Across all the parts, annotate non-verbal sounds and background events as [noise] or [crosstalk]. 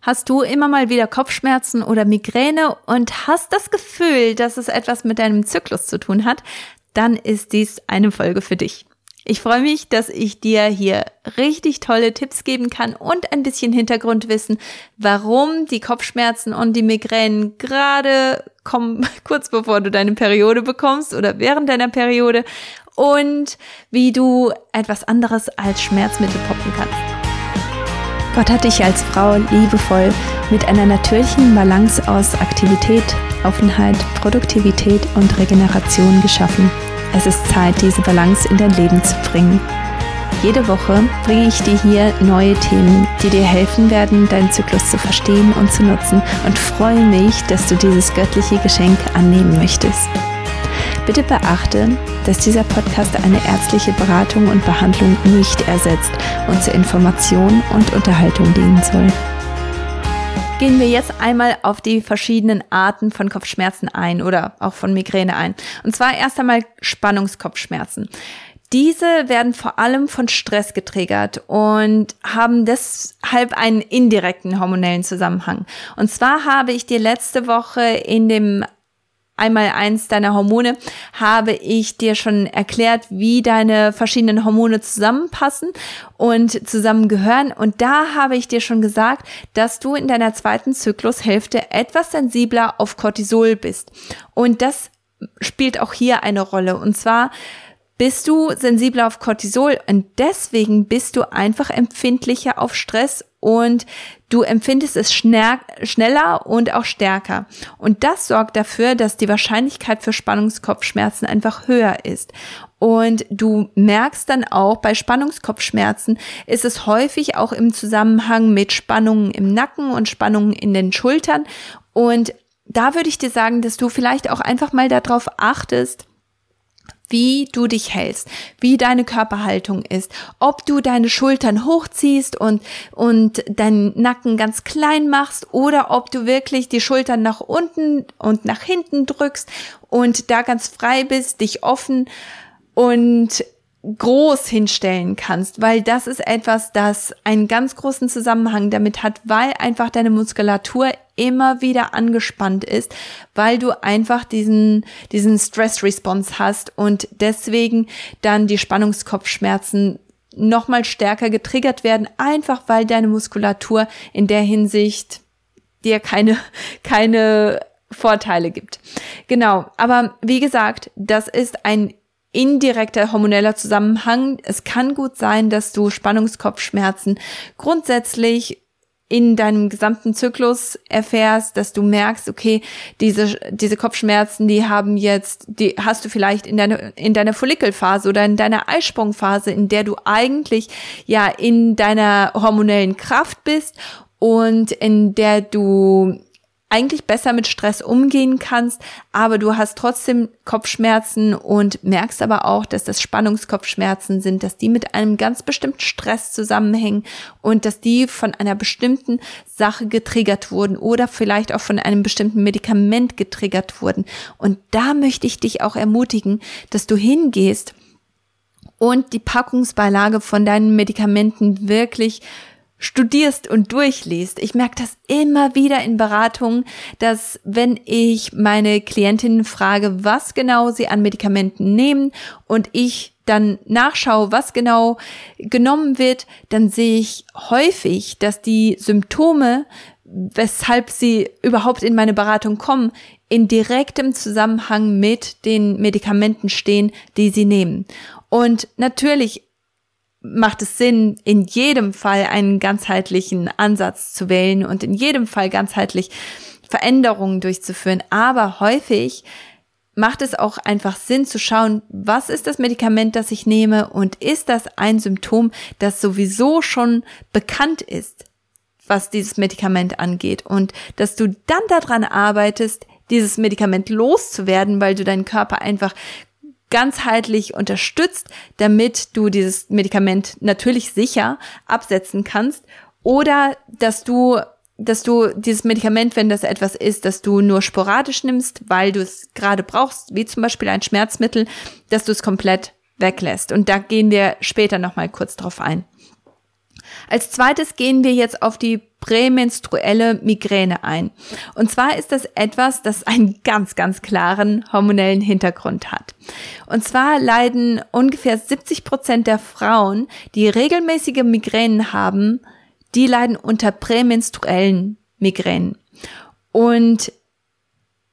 Hast du immer mal wieder Kopfschmerzen oder Migräne und hast das Gefühl, dass es etwas mit deinem Zyklus zu tun hat? Dann ist dies eine Folge für dich. Ich freue mich, dass ich dir hier richtig tolle Tipps geben kann und ein bisschen Hintergrundwissen, warum die Kopfschmerzen und die Migränen gerade kommen, [laughs] kurz bevor du deine Periode bekommst oder während deiner Periode und wie du etwas anderes als Schmerzmittel poppen kannst. Gott hat dich als Frau liebevoll mit einer natürlichen Balance aus Aktivität, Offenheit, Produktivität und Regeneration geschaffen. Es ist Zeit, diese Balance in dein Leben zu bringen. Jede Woche bringe ich dir hier neue Themen, die dir helfen werden, deinen Zyklus zu verstehen und zu nutzen und freue mich, dass du dieses göttliche Geschenk annehmen möchtest. Bitte beachte, dass dieser Podcast eine ärztliche Beratung und Behandlung nicht ersetzt und zur Information und Unterhaltung dienen soll. Gehen wir jetzt einmal auf die verschiedenen Arten von Kopfschmerzen ein oder auch von Migräne ein. Und zwar erst einmal Spannungskopfschmerzen. Diese werden vor allem von Stress getriggert und haben deshalb einen indirekten hormonellen Zusammenhang. Und zwar habe ich dir letzte Woche in dem einmal eins deiner Hormone, habe ich dir schon erklärt, wie deine verschiedenen Hormone zusammenpassen und zusammengehören. Und da habe ich dir schon gesagt, dass du in deiner zweiten Zyklushälfte etwas sensibler auf Cortisol bist. Und das spielt auch hier eine Rolle. Und zwar bist du sensibler auf Cortisol und deswegen bist du einfach empfindlicher auf Stress und du empfindest es schneller und auch stärker. Und das sorgt dafür, dass die Wahrscheinlichkeit für Spannungskopfschmerzen einfach höher ist. Und du merkst dann auch, bei Spannungskopfschmerzen ist es häufig auch im Zusammenhang mit Spannungen im Nacken und Spannungen in den Schultern. Und da würde ich dir sagen, dass du vielleicht auch einfach mal darauf achtest, wie du dich hältst, wie deine Körperhaltung ist, ob du deine Schultern hochziehst und, und deinen Nacken ganz klein machst oder ob du wirklich die Schultern nach unten und nach hinten drückst und da ganz frei bist, dich offen und groß hinstellen kannst, weil das ist etwas, das einen ganz großen Zusammenhang damit hat, weil einfach deine Muskulatur immer wieder angespannt ist, weil du einfach diesen, diesen Stress-Response hast und deswegen dann die Spannungskopfschmerzen nochmal stärker getriggert werden, einfach weil deine Muskulatur in der Hinsicht dir keine, [laughs] keine Vorteile gibt. Genau. Aber wie gesagt, das ist ein indirekter hormoneller Zusammenhang. Es kann gut sein, dass du Spannungskopfschmerzen grundsätzlich in deinem gesamten Zyklus erfährst, dass du merkst, okay, diese, diese Kopfschmerzen, die haben jetzt, die hast du vielleicht in deiner, in deiner Follikelphase oder in deiner Eisprungphase, in der du eigentlich ja in deiner hormonellen Kraft bist und in der du eigentlich besser mit Stress umgehen kannst, aber du hast trotzdem Kopfschmerzen und merkst aber auch, dass das Spannungskopfschmerzen sind, dass die mit einem ganz bestimmten Stress zusammenhängen und dass die von einer bestimmten Sache getriggert wurden oder vielleicht auch von einem bestimmten Medikament getriggert wurden. Und da möchte ich dich auch ermutigen, dass du hingehst und die Packungsbeilage von deinen Medikamenten wirklich studierst und durchliest. Ich merke das immer wieder in Beratungen, dass wenn ich meine Klientinnen frage, was genau sie an Medikamenten nehmen und ich dann nachschaue, was genau genommen wird, dann sehe ich häufig, dass die Symptome, weshalb sie überhaupt in meine Beratung kommen, in direktem Zusammenhang mit den Medikamenten stehen, die sie nehmen. Und natürlich macht es Sinn, in jedem Fall einen ganzheitlichen Ansatz zu wählen und in jedem Fall ganzheitlich Veränderungen durchzuführen. Aber häufig macht es auch einfach Sinn zu schauen, was ist das Medikament, das ich nehme und ist das ein Symptom, das sowieso schon bekannt ist, was dieses Medikament angeht und dass du dann daran arbeitest, dieses Medikament loszuwerden, weil du deinen Körper einfach ganzheitlich unterstützt, damit du dieses Medikament natürlich sicher absetzen kannst oder dass du dass du dieses Medikament, wenn das etwas ist, dass du nur sporadisch nimmst, weil du es gerade brauchst, wie zum Beispiel ein Schmerzmittel, dass du es komplett weglässt. Und da gehen wir später nochmal kurz drauf ein. Als zweites gehen wir jetzt auf die prämenstruelle Migräne ein. Und zwar ist das etwas, das einen ganz, ganz klaren hormonellen Hintergrund hat. Und zwar leiden ungefähr 70 Prozent der Frauen, die regelmäßige Migränen haben, die leiden unter prämenstruellen Migränen. Und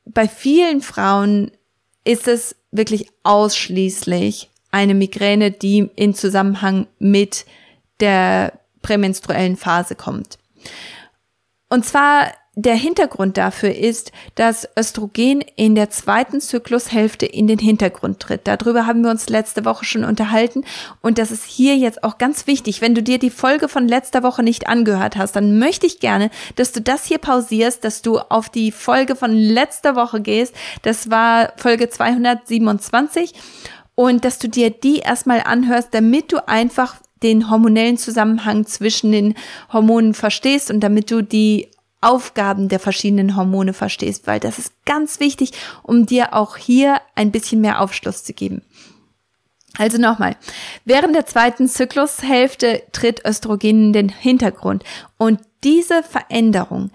bei vielen Frauen ist es wirklich ausschließlich eine Migräne, die in Zusammenhang mit der prämenstruellen Phase kommt. Und zwar der Hintergrund dafür ist, dass Östrogen in der zweiten Zyklushälfte in den Hintergrund tritt. Darüber haben wir uns letzte Woche schon unterhalten und das ist hier jetzt auch ganz wichtig. Wenn du dir die Folge von letzter Woche nicht angehört hast, dann möchte ich gerne, dass du das hier pausierst, dass du auf die Folge von letzter Woche gehst. Das war Folge 227 und dass du dir die erstmal anhörst, damit du einfach den hormonellen Zusammenhang zwischen den Hormonen verstehst und damit du die Aufgaben der verschiedenen Hormone verstehst, weil das ist ganz wichtig, um dir auch hier ein bisschen mehr Aufschluss zu geben. Also nochmal, während der zweiten Zyklushälfte tritt Östrogen in den Hintergrund und diese Veränderung,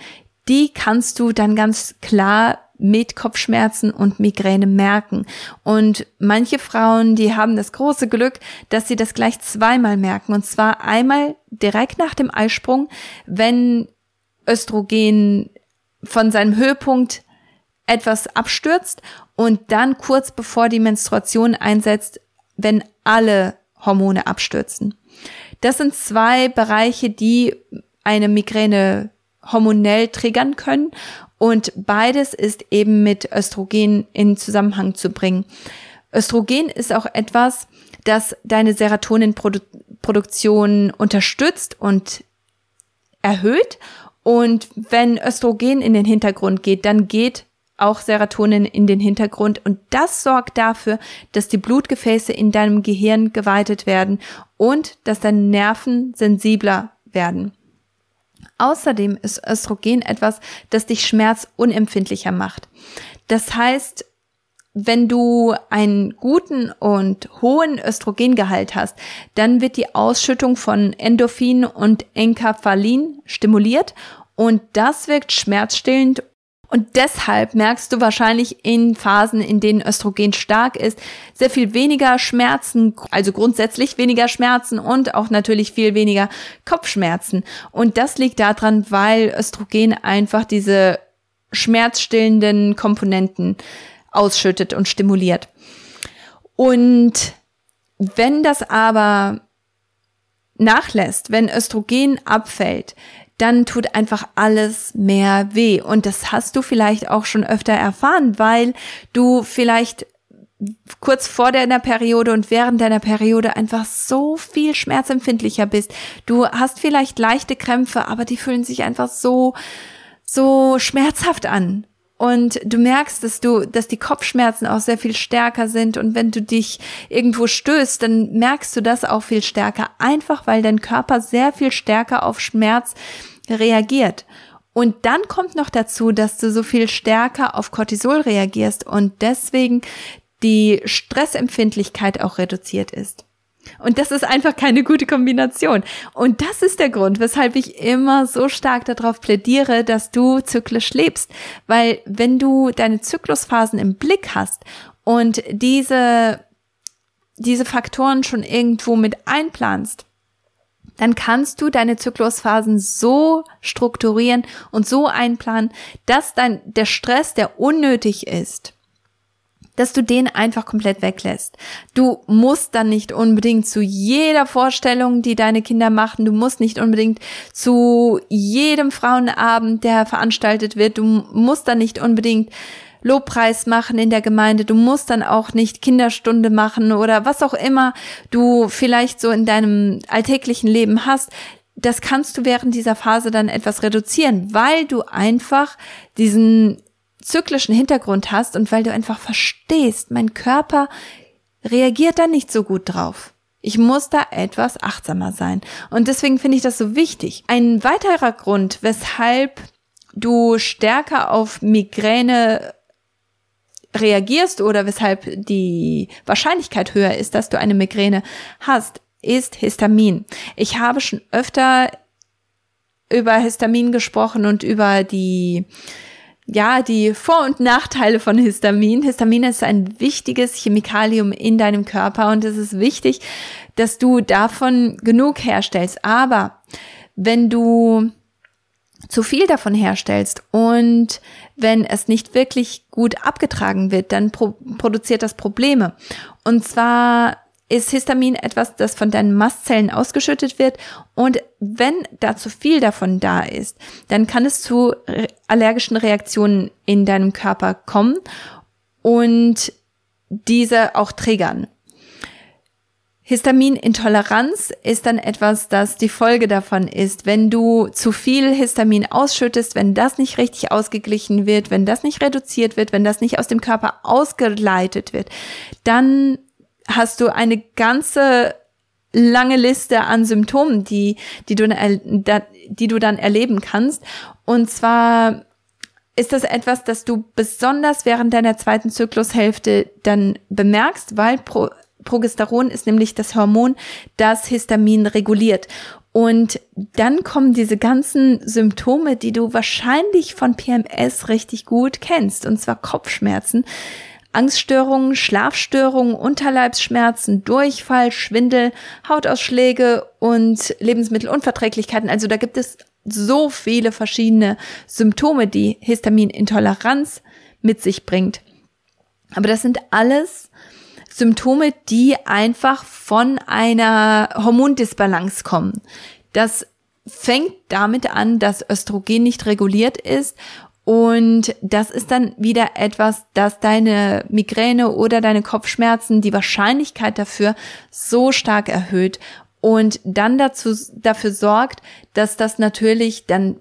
die kannst du dann ganz klar mit Kopfschmerzen und Migräne merken. Und manche Frauen, die haben das große Glück, dass sie das gleich zweimal merken. Und zwar einmal direkt nach dem Eisprung, wenn Östrogen von seinem Höhepunkt etwas abstürzt und dann kurz bevor die Menstruation einsetzt, wenn alle Hormone abstürzen. Das sind zwei Bereiche, die eine Migräne hormonell triggern können und beides ist eben mit Östrogen in Zusammenhang zu bringen. Östrogen ist auch etwas, das deine Serotoninproduktion unterstützt und erhöht. Und wenn Östrogen in den Hintergrund geht, dann geht auch Serotonin in den Hintergrund und das sorgt dafür, dass die Blutgefäße in deinem Gehirn geweitet werden und dass deine Nerven sensibler werden. Außerdem ist Östrogen etwas, das dich schmerzunempfindlicher macht. Das heißt, wenn du einen guten und hohen Östrogengehalt hast, dann wird die Ausschüttung von Endorphin und Enkaphalin stimuliert und das wirkt schmerzstillend und deshalb merkst du wahrscheinlich in Phasen, in denen Östrogen stark ist, sehr viel weniger Schmerzen, also grundsätzlich weniger Schmerzen und auch natürlich viel weniger Kopfschmerzen. Und das liegt daran, weil Östrogen einfach diese schmerzstillenden Komponenten ausschüttet und stimuliert. Und wenn das aber nachlässt, wenn Östrogen abfällt, dann tut einfach alles mehr weh. Und das hast du vielleicht auch schon öfter erfahren, weil du vielleicht kurz vor deiner Periode und während deiner Periode einfach so viel schmerzempfindlicher bist. Du hast vielleicht leichte Krämpfe, aber die fühlen sich einfach so, so schmerzhaft an. Und du merkst, dass du, dass die Kopfschmerzen auch sehr viel stärker sind. Und wenn du dich irgendwo stößt, dann merkst du das auch viel stärker. Einfach weil dein Körper sehr viel stärker auf Schmerz reagiert. Und dann kommt noch dazu, dass du so viel stärker auf Cortisol reagierst und deswegen die Stressempfindlichkeit auch reduziert ist. Und das ist einfach keine gute Kombination. Und das ist der Grund, weshalb ich immer so stark darauf plädiere, dass du zyklisch lebst. Weil wenn du deine Zyklusphasen im Blick hast und diese, diese Faktoren schon irgendwo mit einplanst, dann kannst du deine Zyklusphasen so strukturieren und so einplanen, dass dann der Stress, der unnötig ist, dass du den einfach komplett weglässt. Du musst dann nicht unbedingt zu jeder Vorstellung, die deine Kinder machen, du musst nicht unbedingt zu jedem Frauenabend, der veranstaltet wird, du musst dann nicht unbedingt Lobpreis machen in der Gemeinde. Du musst dann auch nicht Kinderstunde machen oder was auch immer du vielleicht so in deinem alltäglichen Leben hast. Das kannst du während dieser Phase dann etwas reduzieren, weil du einfach diesen zyklischen Hintergrund hast und weil du einfach verstehst, mein Körper reagiert da nicht so gut drauf. Ich muss da etwas achtsamer sein. Und deswegen finde ich das so wichtig. Ein weiterer Grund, weshalb du stärker auf Migräne reagierst oder weshalb die Wahrscheinlichkeit höher ist, dass du eine Migräne hast, ist Histamin. Ich habe schon öfter über Histamin gesprochen und über die ja, die Vor- und Nachteile von Histamin. Histamin ist ein wichtiges Chemikalium in deinem Körper und es ist wichtig, dass du davon genug herstellst. Aber wenn du zu viel davon herstellst und wenn es nicht wirklich gut abgetragen wird, dann pro produziert das Probleme. Und zwar ist Histamin etwas, das von deinen Mastzellen ausgeschüttet wird. Und wenn da zu viel davon da ist, dann kann es zu allergischen Reaktionen in deinem Körper kommen und diese auch triggern. Histaminintoleranz ist dann etwas, das die Folge davon ist, wenn du zu viel Histamin ausschüttest, wenn das nicht richtig ausgeglichen wird, wenn das nicht reduziert wird, wenn das nicht aus dem Körper ausgeleitet wird, dann hast du eine ganze lange Liste an Symptomen, die, die du, die du dann erleben kannst. Und zwar ist das etwas, das du besonders während deiner zweiten Zyklushälfte dann bemerkst, weil Pro Progesteron ist nämlich das Hormon, das Histamin reguliert. Und dann kommen diese ganzen Symptome, die du wahrscheinlich von PMS richtig gut kennst, und zwar Kopfschmerzen, Angststörungen, Schlafstörungen, Unterleibsschmerzen, Durchfall, Schwindel, Hautausschläge und Lebensmittelunverträglichkeiten. Also da gibt es so viele verschiedene Symptome, die Histaminintoleranz mit sich bringt. Aber das sind alles Symptome, die einfach von einer Hormondisbalance kommen. Das fängt damit an, dass Östrogen nicht reguliert ist und das ist dann wieder etwas, dass deine Migräne oder deine Kopfschmerzen die Wahrscheinlichkeit dafür so stark erhöht und dann dazu, dafür sorgt, dass das natürlich dann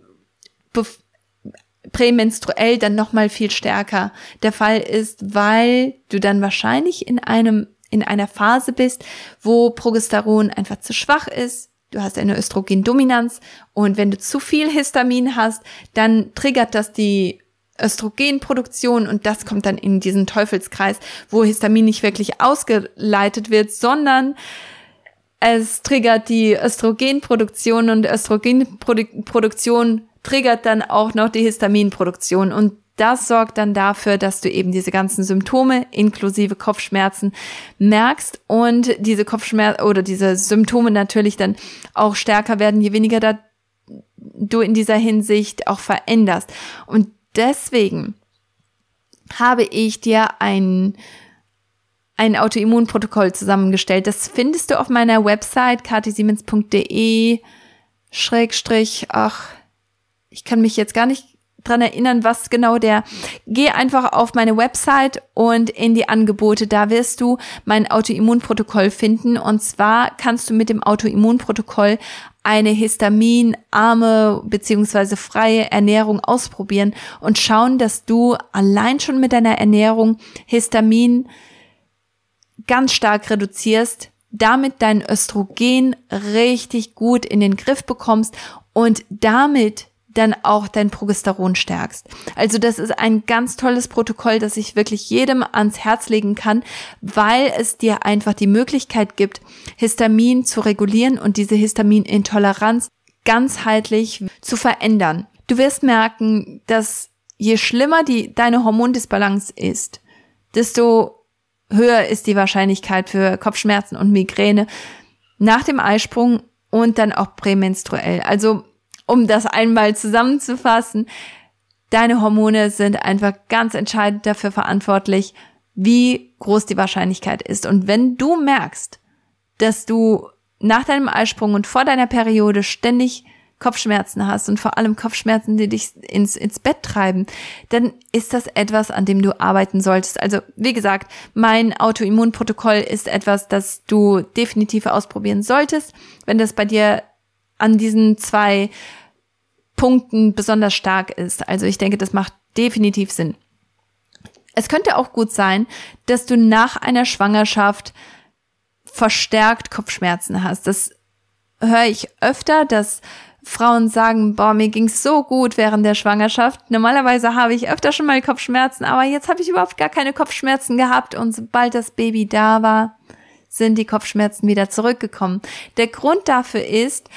prämenstruell dann nochmal viel stärker der Fall ist, weil du dann wahrscheinlich in einem, in einer Phase bist, wo Progesteron einfach zu schwach ist, du hast eine Östrogendominanz und wenn du zu viel Histamin hast, dann triggert das die Östrogenproduktion und das kommt dann in diesen Teufelskreis, wo Histamin nicht wirklich ausgeleitet wird, sondern es triggert die Östrogenproduktion und Östrogenproduktion triggert dann auch noch die Histaminproduktion und das sorgt dann dafür, dass du eben diese ganzen Symptome inklusive Kopfschmerzen merkst und diese Kopfschmerzen oder diese Symptome natürlich dann auch stärker werden, je weniger da du in dieser Hinsicht auch veränderst. Und deswegen habe ich dir ein ein Autoimmunprotokoll zusammengestellt. Das findest du auf meiner Website ktsiemens.de Schrägstrich, ach, ich kann mich jetzt gar nicht dran erinnern, was genau der. Geh einfach auf meine Website und in die Angebote. Da wirst du mein Autoimmunprotokoll finden. Und zwar kannst du mit dem Autoimmunprotokoll eine histaminarme beziehungsweise freie Ernährung ausprobieren und schauen, dass du allein schon mit deiner Ernährung Histamin ganz stark reduzierst, damit dein Östrogen richtig gut in den Griff bekommst und damit dann auch dein Progesteron stärkst. Also das ist ein ganz tolles Protokoll, das ich wirklich jedem ans Herz legen kann, weil es dir einfach die Möglichkeit gibt, Histamin zu regulieren und diese Histaminintoleranz ganzheitlich zu verändern. Du wirst merken, dass je schlimmer die, deine Hormondisbalance ist, desto höher ist die Wahrscheinlichkeit für Kopfschmerzen und Migräne nach dem Eisprung und dann auch prämenstruell. Also um das einmal zusammenzufassen, deine Hormone sind einfach ganz entscheidend dafür verantwortlich, wie groß die Wahrscheinlichkeit ist. Und wenn du merkst, dass du nach deinem Eisprung und vor deiner Periode ständig Kopfschmerzen hast und vor allem Kopfschmerzen, die dich ins, ins Bett treiben, dann ist das etwas, an dem du arbeiten solltest. Also, wie gesagt, mein Autoimmunprotokoll ist etwas, das du definitiv ausprobieren solltest. Wenn das bei dir an diesen zwei Punkten besonders stark ist. Also ich denke, das macht definitiv Sinn. Es könnte auch gut sein, dass du nach einer Schwangerschaft verstärkt Kopfschmerzen hast. Das höre ich öfter, dass Frauen sagen, boah, mir ging's so gut während der Schwangerschaft. Normalerweise habe ich öfter schon mal Kopfschmerzen, aber jetzt habe ich überhaupt gar keine Kopfschmerzen gehabt und sobald das Baby da war, sind die Kopfschmerzen wieder zurückgekommen. Der Grund dafür ist,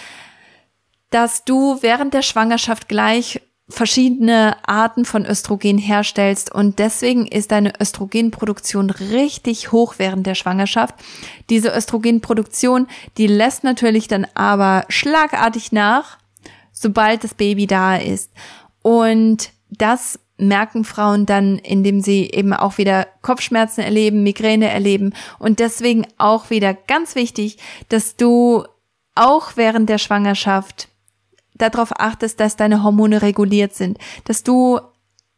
dass du während der Schwangerschaft gleich verschiedene Arten von Östrogen herstellst und deswegen ist deine Östrogenproduktion richtig hoch während der Schwangerschaft. Diese Östrogenproduktion, die lässt natürlich dann aber schlagartig nach, sobald das Baby da ist. Und das merken Frauen dann, indem sie eben auch wieder Kopfschmerzen erleben, Migräne erleben und deswegen auch wieder ganz wichtig, dass du auch während der Schwangerschaft darauf achtest, dass deine Hormone reguliert sind, dass du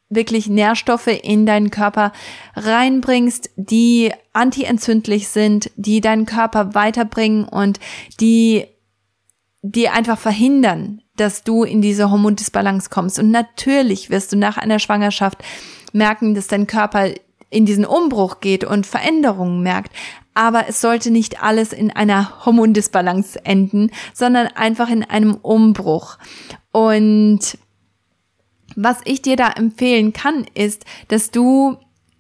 wirklich Nährstoffe in deinen Körper reinbringst, die antientzündlich sind, die deinen Körper weiterbringen und die die einfach verhindern, dass du in diese Hormondisbalance kommst. Und natürlich wirst du nach einer Schwangerschaft merken, dass dein Körper in diesen Umbruch geht und Veränderungen merkt aber es sollte nicht alles in einer Hormondisbalance enden, sondern einfach in einem Umbruch. Und was ich dir da empfehlen kann, ist, dass du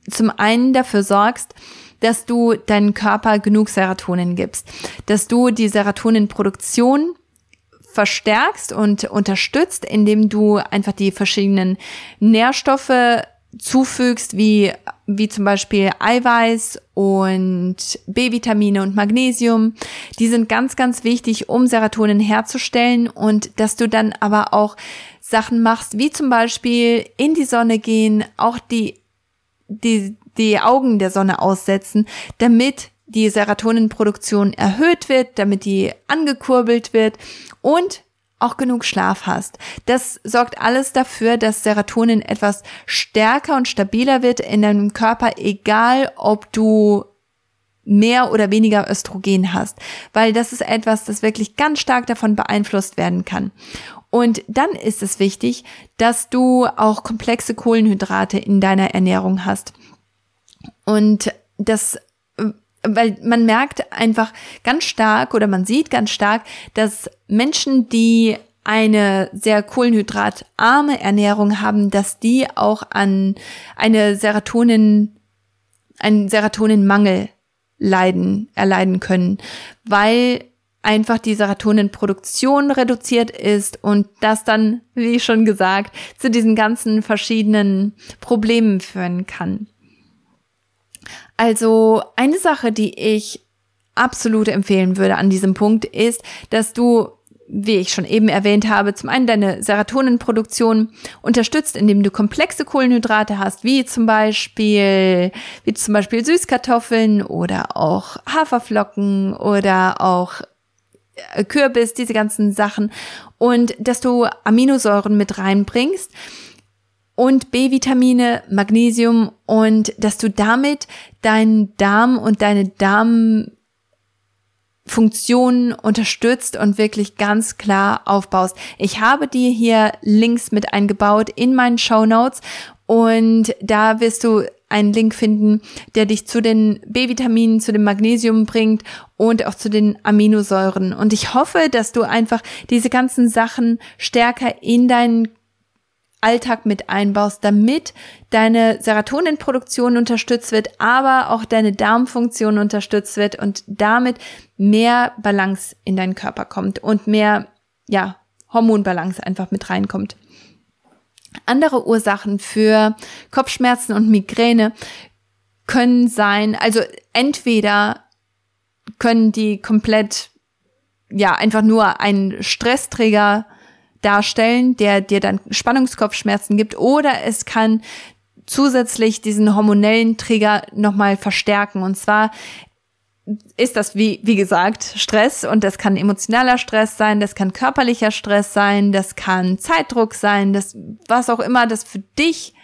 zum einen dafür sorgst, dass du deinen Körper genug Serotonin gibst, dass du die Serotoninproduktion verstärkst und unterstützt, indem du einfach die verschiedenen Nährstoffe zufügst, wie, wie zum Beispiel Eiweiß und B-Vitamine und Magnesium. Die sind ganz, ganz wichtig, um Serotonin herzustellen und dass du dann aber auch Sachen machst, wie zum Beispiel in die Sonne gehen, auch die, die, die Augen der Sonne aussetzen, damit die Serotoninproduktion erhöht wird, damit die angekurbelt wird und auch genug Schlaf hast. Das sorgt alles dafür, dass Serotonin etwas stärker und stabiler wird in deinem Körper, egal ob du mehr oder weniger Östrogen hast, weil das ist etwas, das wirklich ganz stark davon beeinflusst werden kann. Und dann ist es wichtig, dass du auch komplexe Kohlenhydrate in deiner Ernährung hast. Und das weil man merkt einfach ganz stark oder man sieht ganz stark, dass Menschen, die eine sehr kohlenhydratarme Ernährung haben, dass die auch an eine Serotonin, einen Serotoninmangel leiden, erleiden können, weil einfach die Serotoninproduktion reduziert ist und das dann, wie schon gesagt, zu diesen ganzen verschiedenen Problemen führen kann. Also eine Sache, die ich absolut empfehlen würde an diesem Punkt ist, dass du wie ich schon eben erwähnt habe, zum einen deine Serotoninproduktion unterstützt, indem du komplexe Kohlenhydrate hast, wie zum Beispiel, wie zum Beispiel Süßkartoffeln oder auch Haferflocken oder auch äh, Kürbis, diese ganzen Sachen. Und dass du Aminosäuren mit reinbringst und B-Vitamine, Magnesium und dass du damit deinen Darm und deine Darmfunktionen unterstützt und wirklich ganz klar aufbaust. Ich habe dir hier Links mit eingebaut in meinen Show Notes und da wirst du einen Link finden, der dich zu den B-Vitaminen, zu dem Magnesium bringt und auch zu den Aminosäuren. Und ich hoffe, dass du einfach diese ganzen Sachen stärker in deinen Alltag mit einbaust, damit deine Serotoninproduktion unterstützt wird, aber auch deine Darmfunktion unterstützt wird und damit mehr Balance in deinen Körper kommt und mehr, ja, Hormonbalance einfach mit reinkommt. Andere Ursachen für Kopfschmerzen und Migräne können sein, also entweder können die komplett, ja, einfach nur ein Stressträger darstellen, der dir dann Spannungskopfschmerzen gibt, oder es kann zusätzlich diesen hormonellen Trigger nochmal verstärken. Und zwar ist das, wie, wie gesagt, Stress und das kann emotionaler Stress sein, das kann körperlicher Stress sein, das kann Zeitdruck sein, das, was auch immer das für dich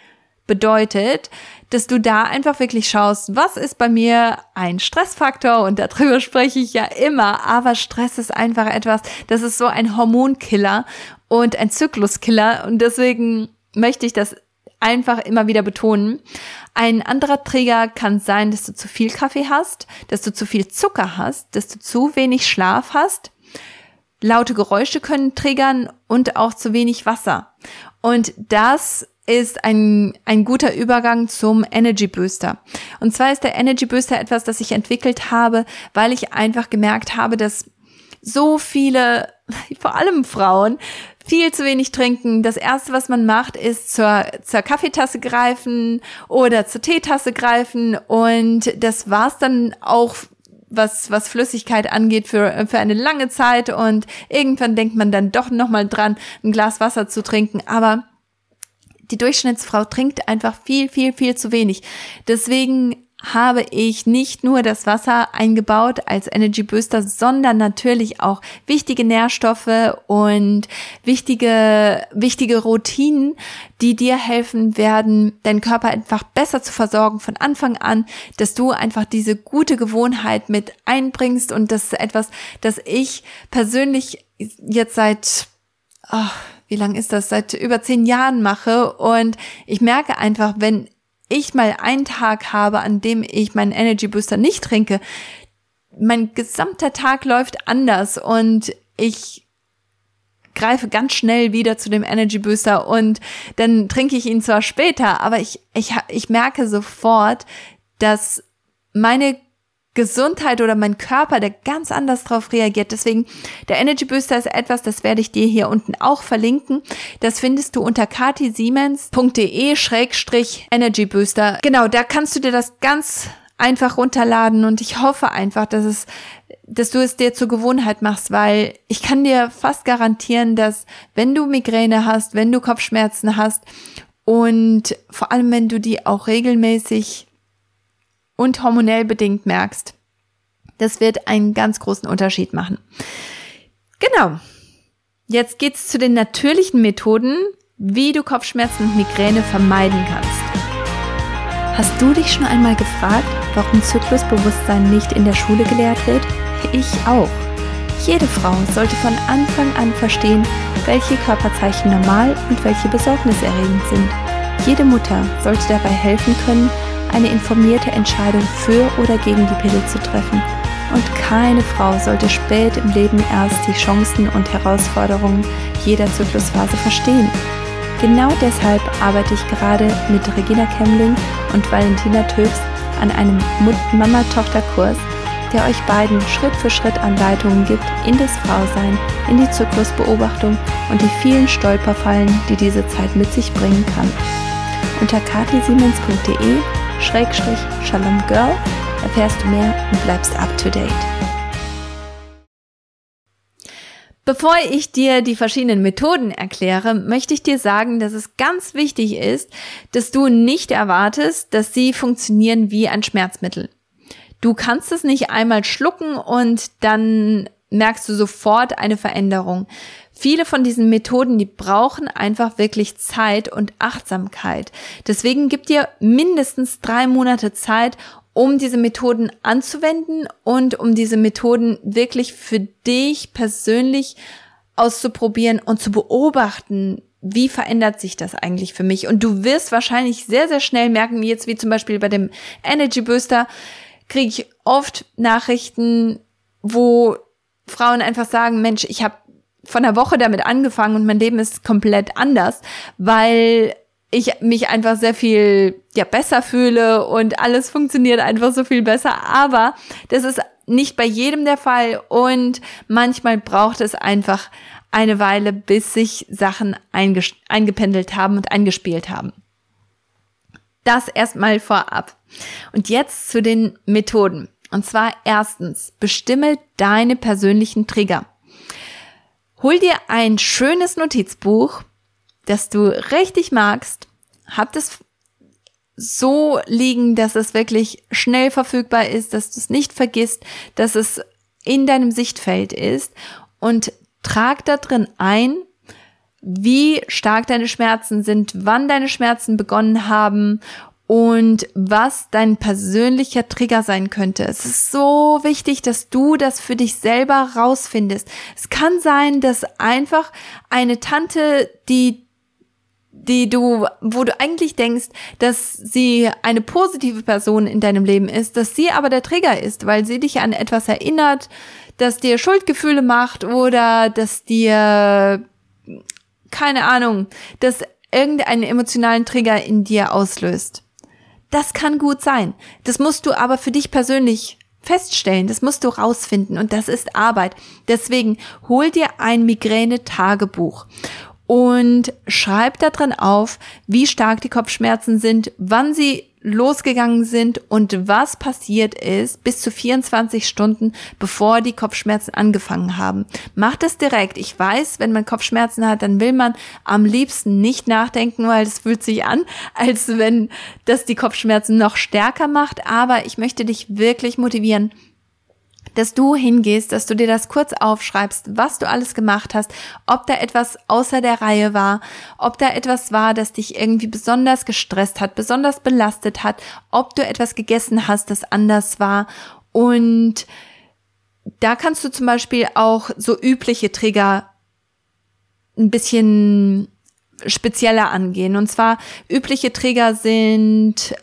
bedeutet, dass du da einfach wirklich schaust, was ist bei mir ein Stressfaktor? Und darüber [laughs] spreche ich ja immer, aber Stress ist einfach etwas, das ist so ein Hormonkiller und ein Zykluskiller. Und deswegen möchte ich das einfach immer wieder betonen. Ein anderer Trigger kann sein, dass du zu viel Kaffee hast, dass du zu viel Zucker hast, dass du zu wenig Schlaf hast. Laute Geräusche können triggern und auch zu wenig Wasser. Und das ist ein, ein guter Übergang zum Energy Booster. Und zwar ist der Energy Booster etwas, das ich entwickelt habe, weil ich einfach gemerkt habe, dass so viele, [laughs] vor allem Frauen, viel zu wenig trinken. Das erste, was man macht, ist zur, zur Kaffeetasse greifen oder zur Teetasse greifen und das war's dann auch was, was Flüssigkeit angeht für, für eine lange Zeit und irgendwann denkt man dann doch nochmal dran, ein Glas Wasser zu trinken, aber die Durchschnittsfrau trinkt einfach viel, viel, viel zu wenig. Deswegen habe ich nicht nur das Wasser eingebaut als Energy Booster, sondern natürlich auch wichtige Nährstoffe und wichtige, wichtige Routinen, die dir helfen werden, deinen Körper einfach besser zu versorgen von Anfang an, dass du einfach diese gute Gewohnheit mit einbringst. Und das ist etwas, das ich persönlich jetzt seit, oh, wie lang ist das, seit über zehn Jahren mache. Und ich merke einfach, wenn ich mal einen Tag habe, an dem ich meinen Energy Booster nicht trinke, mein gesamter Tag läuft anders und ich greife ganz schnell wieder zu dem Energy Booster und dann trinke ich ihn zwar später, aber ich, ich, ich merke sofort, dass meine Gesundheit oder mein Körper, der ganz anders drauf reagiert. Deswegen, der Energy Booster ist etwas, das werde ich dir hier unten auch verlinken. Das findest du unter katisiemens.de schrägstrich Energy Booster. Genau, da kannst du dir das ganz einfach runterladen und ich hoffe einfach, dass es, dass du es dir zur Gewohnheit machst, weil ich kann dir fast garantieren, dass wenn du Migräne hast, wenn du Kopfschmerzen hast und vor allem wenn du die auch regelmäßig und hormonell bedingt merkst. Das wird einen ganz großen Unterschied machen. Genau. Jetzt geht's zu den natürlichen Methoden, wie du Kopfschmerzen und Migräne vermeiden kannst. Hast du dich schon einmal gefragt, warum Zyklusbewusstsein nicht in der Schule gelehrt wird? Ich auch. Jede Frau sollte von Anfang an verstehen, welche Körperzeichen normal und welche besorgniserregend sind. Jede Mutter sollte dabei helfen können, eine informierte Entscheidung für oder gegen die Pille zu treffen. Und keine Frau sollte spät im Leben erst die Chancen und Herausforderungen jeder Zyklusphase verstehen. Genau deshalb arbeite ich gerade mit Regina Kemmling und Valentina Töfs an einem Mama-Tochter-Kurs, der euch beiden Schritt für Schritt Anleitungen gibt in das Frausein, in die Zyklusbeobachtung und die vielen Stolperfallen, die diese Zeit mit sich bringen kann. Unter katisiemens.de Schrägstrich Shalom Girl erfährst du mehr und bleibst up to date. Bevor ich dir die verschiedenen Methoden erkläre, möchte ich dir sagen, dass es ganz wichtig ist, dass du nicht erwartest, dass sie funktionieren wie ein Schmerzmittel. Du kannst es nicht einmal schlucken und dann merkst du sofort eine Veränderung. Viele von diesen Methoden, die brauchen einfach wirklich Zeit und Achtsamkeit. Deswegen gib dir mindestens drei Monate Zeit, um diese Methoden anzuwenden und um diese Methoden wirklich für dich persönlich auszuprobieren und zu beobachten, wie verändert sich das eigentlich für mich? Und du wirst wahrscheinlich sehr, sehr schnell merken, jetzt wie zum Beispiel bei dem Energy Booster, kriege ich oft Nachrichten, wo Frauen einfach sagen, Mensch, ich habe von der Woche damit angefangen und mein Leben ist komplett anders, weil ich mich einfach sehr viel ja besser fühle und alles funktioniert einfach so viel besser, aber das ist nicht bei jedem der Fall und manchmal braucht es einfach eine Weile, bis sich Sachen eingependelt haben und eingespielt haben. Das erstmal vorab. Und jetzt zu den Methoden. Und zwar erstens, bestimme deine persönlichen Trigger. Hol dir ein schönes Notizbuch, das du richtig magst. Hab das so liegen, dass es wirklich schnell verfügbar ist, dass du es nicht vergisst, dass es in deinem Sichtfeld ist und trag da drin ein, wie stark deine Schmerzen sind, wann deine Schmerzen begonnen haben und was dein persönlicher Trigger sein könnte. Es ist so wichtig, dass du das für dich selber rausfindest. Es kann sein, dass einfach eine Tante, die die du, wo du eigentlich denkst, dass sie eine positive Person in deinem Leben ist, dass sie aber der Trigger ist, weil sie dich an etwas erinnert, das dir Schuldgefühle macht oder dass dir, keine Ahnung, dass irgendeinen emotionalen Trigger in dir auslöst. Das kann gut sein. Das musst du aber für dich persönlich feststellen. Das musst du rausfinden und das ist Arbeit. Deswegen hol dir ein Migräne-Tagebuch und schreib da drin auf, wie stark die Kopfschmerzen sind, wann sie losgegangen sind und was passiert ist bis zu 24 Stunden, bevor die Kopfschmerzen angefangen haben. Mach das direkt. Ich weiß, wenn man Kopfschmerzen hat, dann will man am liebsten nicht nachdenken, weil es fühlt sich an, als wenn das die Kopfschmerzen noch stärker macht. Aber ich möchte dich wirklich motivieren, dass du hingehst, dass du dir das kurz aufschreibst, was du alles gemacht hast, ob da etwas außer der Reihe war, ob da etwas war, das dich irgendwie besonders gestresst hat, besonders belastet hat, ob du etwas gegessen hast, das anders war. Und da kannst du zum Beispiel auch so übliche Trigger ein bisschen spezieller angehen. Und zwar übliche Trigger sind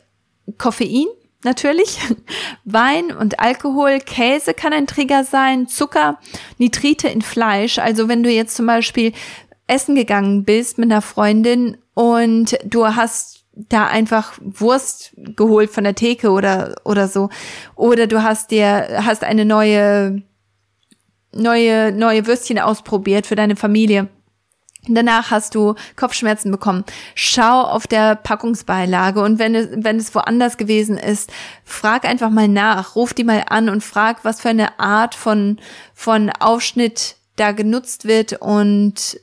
Koffein, natürlich. [laughs] Wein und Alkohol, Käse kann ein Trigger sein, Zucker, Nitrite in Fleisch. Also wenn du jetzt zum Beispiel essen gegangen bist mit einer Freundin und du hast da einfach Wurst geholt von der Theke oder oder so oder du hast dir hast eine neue neue neue Würstchen ausprobiert für deine Familie Danach hast du Kopfschmerzen bekommen. Schau auf der Packungsbeilage und wenn es, wenn es woanders gewesen ist, frag einfach mal nach, ruf die mal an und frag, was für eine Art von, von Aufschnitt da genutzt wird und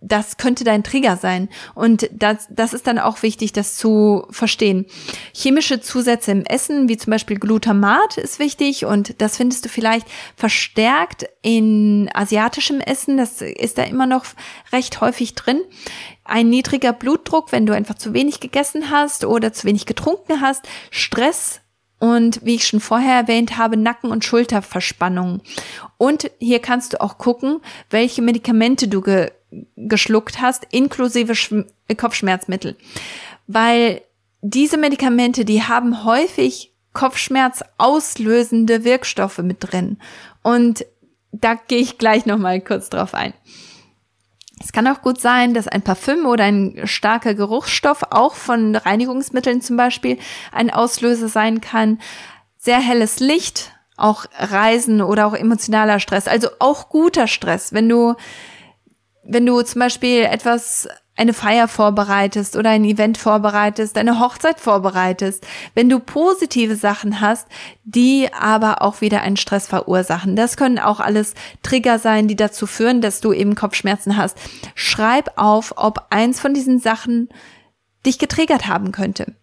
das könnte dein Trigger sein. Und das, das ist dann auch wichtig, das zu verstehen. Chemische Zusätze im Essen, wie zum Beispiel Glutamat, ist wichtig und das findest du vielleicht verstärkt in asiatischem Essen. Das ist da immer noch recht häufig drin. Ein niedriger Blutdruck, wenn du einfach zu wenig gegessen hast oder zu wenig getrunken hast. Stress und wie ich schon vorher erwähnt habe, Nacken- und Schulterverspannung. Und hier kannst du auch gucken, welche Medikamente du ge geschluckt hast, inklusive Sch Kopfschmerzmittel. Weil diese Medikamente, die haben häufig Kopfschmerz auslösende Wirkstoffe mit drin. Und da gehe ich gleich nochmal kurz drauf ein. Es kann auch gut sein, dass ein Parfüm oder ein starker Geruchsstoff auch von Reinigungsmitteln zum Beispiel ein Auslöser sein kann. Sehr helles Licht, auch Reisen oder auch emotionaler Stress, also auch guter Stress. Wenn du wenn du zum Beispiel etwas, eine Feier vorbereitest oder ein Event vorbereitest, eine Hochzeit vorbereitest, wenn du positive Sachen hast, die aber auch wieder einen Stress verursachen. Das können auch alles Trigger sein, die dazu führen, dass du eben Kopfschmerzen hast. Schreib auf, ob eins von diesen Sachen dich getriggert haben könnte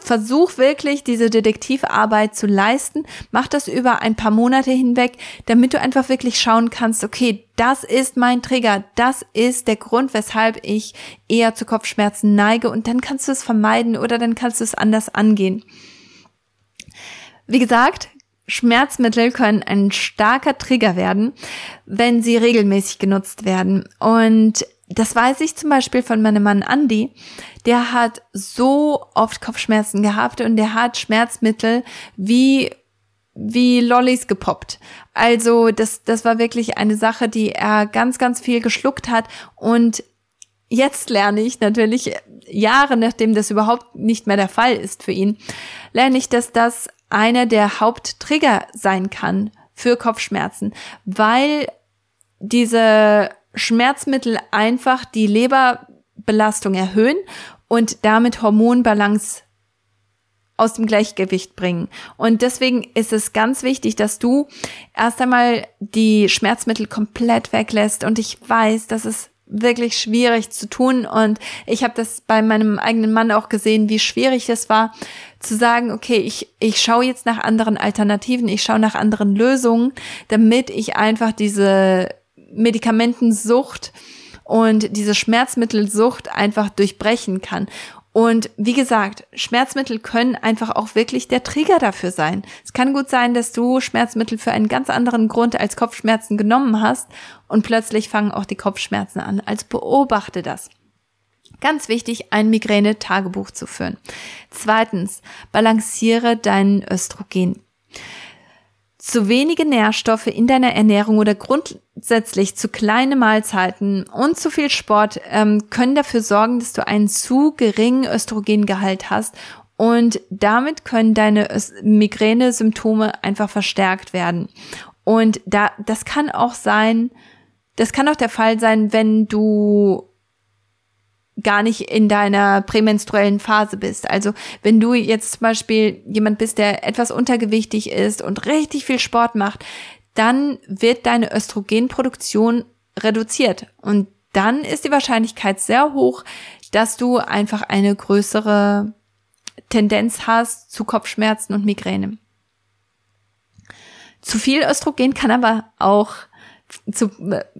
versuch wirklich diese Detektivarbeit zu leisten. Mach das über ein paar Monate hinweg, damit du einfach wirklich schauen kannst, okay, das ist mein Trigger, das ist der Grund, weshalb ich eher zu Kopfschmerzen neige und dann kannst du es vermeiden oder dann kannst du es anders angehen. Wie gesagt, Schmerzmittel können ein starker Trigger werden, wenn sie regelmäßig genutzt werden. Und das weiß ich zum Beispiel von meinem Mann Andy. Der hat so oft Kopfschmerzen gehabt und der hat Schmerzmittel wie wie Lollis gepoppt. Also das, das war wirklich eine Sache, die er ganz, ganz viel geschluckt hat. Und jetzt lerne ich natürlich, Jahre nachdem das überhaupt nicht mehr der Fall ist für ihn, lerne ich, dass das einer der Haupttrigger sein kann für Kopfschmerzen, weil diese Schmerzmittel einfach die Leberbelastung erhöhen und damit Hormonbalance aus dem Gleichgewicht bringen. Und deswegen ist es ganz wichtig, dass du erst einmal die Schmerzmittel komplett weglässt. Und ich weiß, das ist wirklich schwierig zu tun. Und ich habe das bei meinem eigenen Mann auch gesehen, wie schwierig es war, zu sagen, okay, ich, ich schaue jetzt nach anderen Alternativen, ich schaue nach anderen Lösungen, damit ich einfach diese Medikamentensucht und diese Schmerzmittelsucht einfach durchbrechen kann. Und wie gesagt, Schmerzmittel können einfach auch wirklich der Trigger dafür sein. Es kann gut sein, dass du Schmerzmittel für einen ganz anderen Grund als Kopfschmerzen genommen hast und plötzlich fangen auch die Kopfschmerzen an. Also beobachte das. Ganz wichtig, ein Migräne-Tagebuch zu führen. Zweitens, balanciere deinen Östrogen. Zu wenige Nährstoffe in deiner Ernährung oder grundsätzlich zu kleine Mahlzeiten und zu viel Sport ähm, können dafür sorgen, dass du einen zu geringen Östrogengehalt hast und damit können deine Migräne-Symptome einfach verstärkt werden. Und da, das kann auch sein, das kann auch der Fall sein, wenn du gar nicht in deiner prämenstruellen Phase bist. Also wenn du jetzt zum Beispiel jemand bist, der etwas untergewichtig ist und richtig viel Sport macht, dann wird deine Östrogenproduktion reduziert. Und dann ist die Wahrscheinlichkeit sehr hoch, dass du einfach eine größere Tendenz hast zu Kopfschmerzen und Migräne. Zu viel Östrogen kann aber auch zu,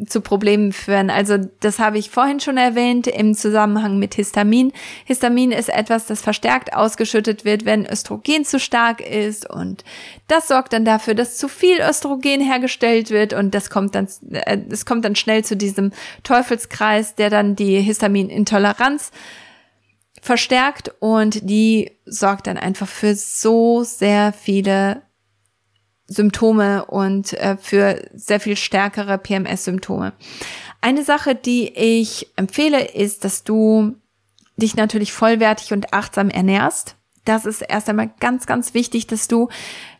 zu Problemen führen. Also das habe ich vorhin schon erwähnt im Zusammenhang mit Histamin. Histamin ist etwas, das verstärkt ausgeschüttet wird, wenn Östrogen zu stark ist und das sorgt dann dafür, dass zu viel Östrogen hergestellt wird und das kommt dann äh, es kommt dann schnell zu diesem Teufelskreis, der dann die Histaminintoleranz verstärkt und die sorgt dann einfach für so sehr viele Symptome und äh, für sehr viel stärkere PMS-Symptome. Eine Sache, die ich empfehle, ist, dass du dich natürlich vollwertig und achtsam ernährst. Das ist erst einmal ganz, ganz wichtig, dass du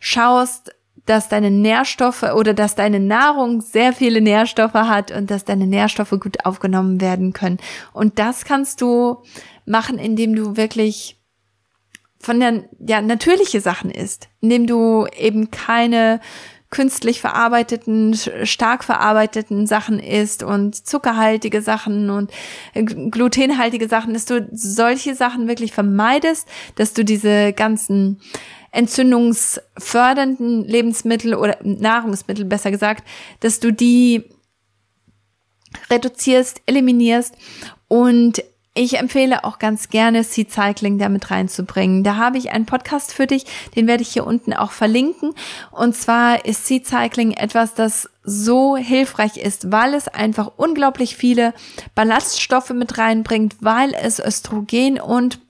schaust, dass deine Nährstoffe oder dass deine Nahrung sehr viele Nährstoffe hat und dass deine Nährstoffe gut aufgenommen werden können. Und das kannst du machen, indem du wirklich von der, ja, natürliche Sachen isst, indem du eben keine künstlich verarbeiteten, stark verarbeiteten Sachen isst und zuckerhaltige Sachen und äh, glutenhaltige Sachen, dass du solche Sachen wirklich vermeidest, dass du diese ganzen entzündungsfördernden Lebensmittel oder Nahrungsmittel besser gesagt, dass du die reduzierst, eliminierst und ich empfehle auch ganz gerne Seed Cycling damit reinzubringen. Da habe ich einen Podcast für dich, den werde ich hier unten auch verlinken. Und zwar ist Seed Cycling etwas, das so hilfreich ist, weil es einfach unglaublich viele Ballaststoffe mit reinbringt, weil es Östrogen und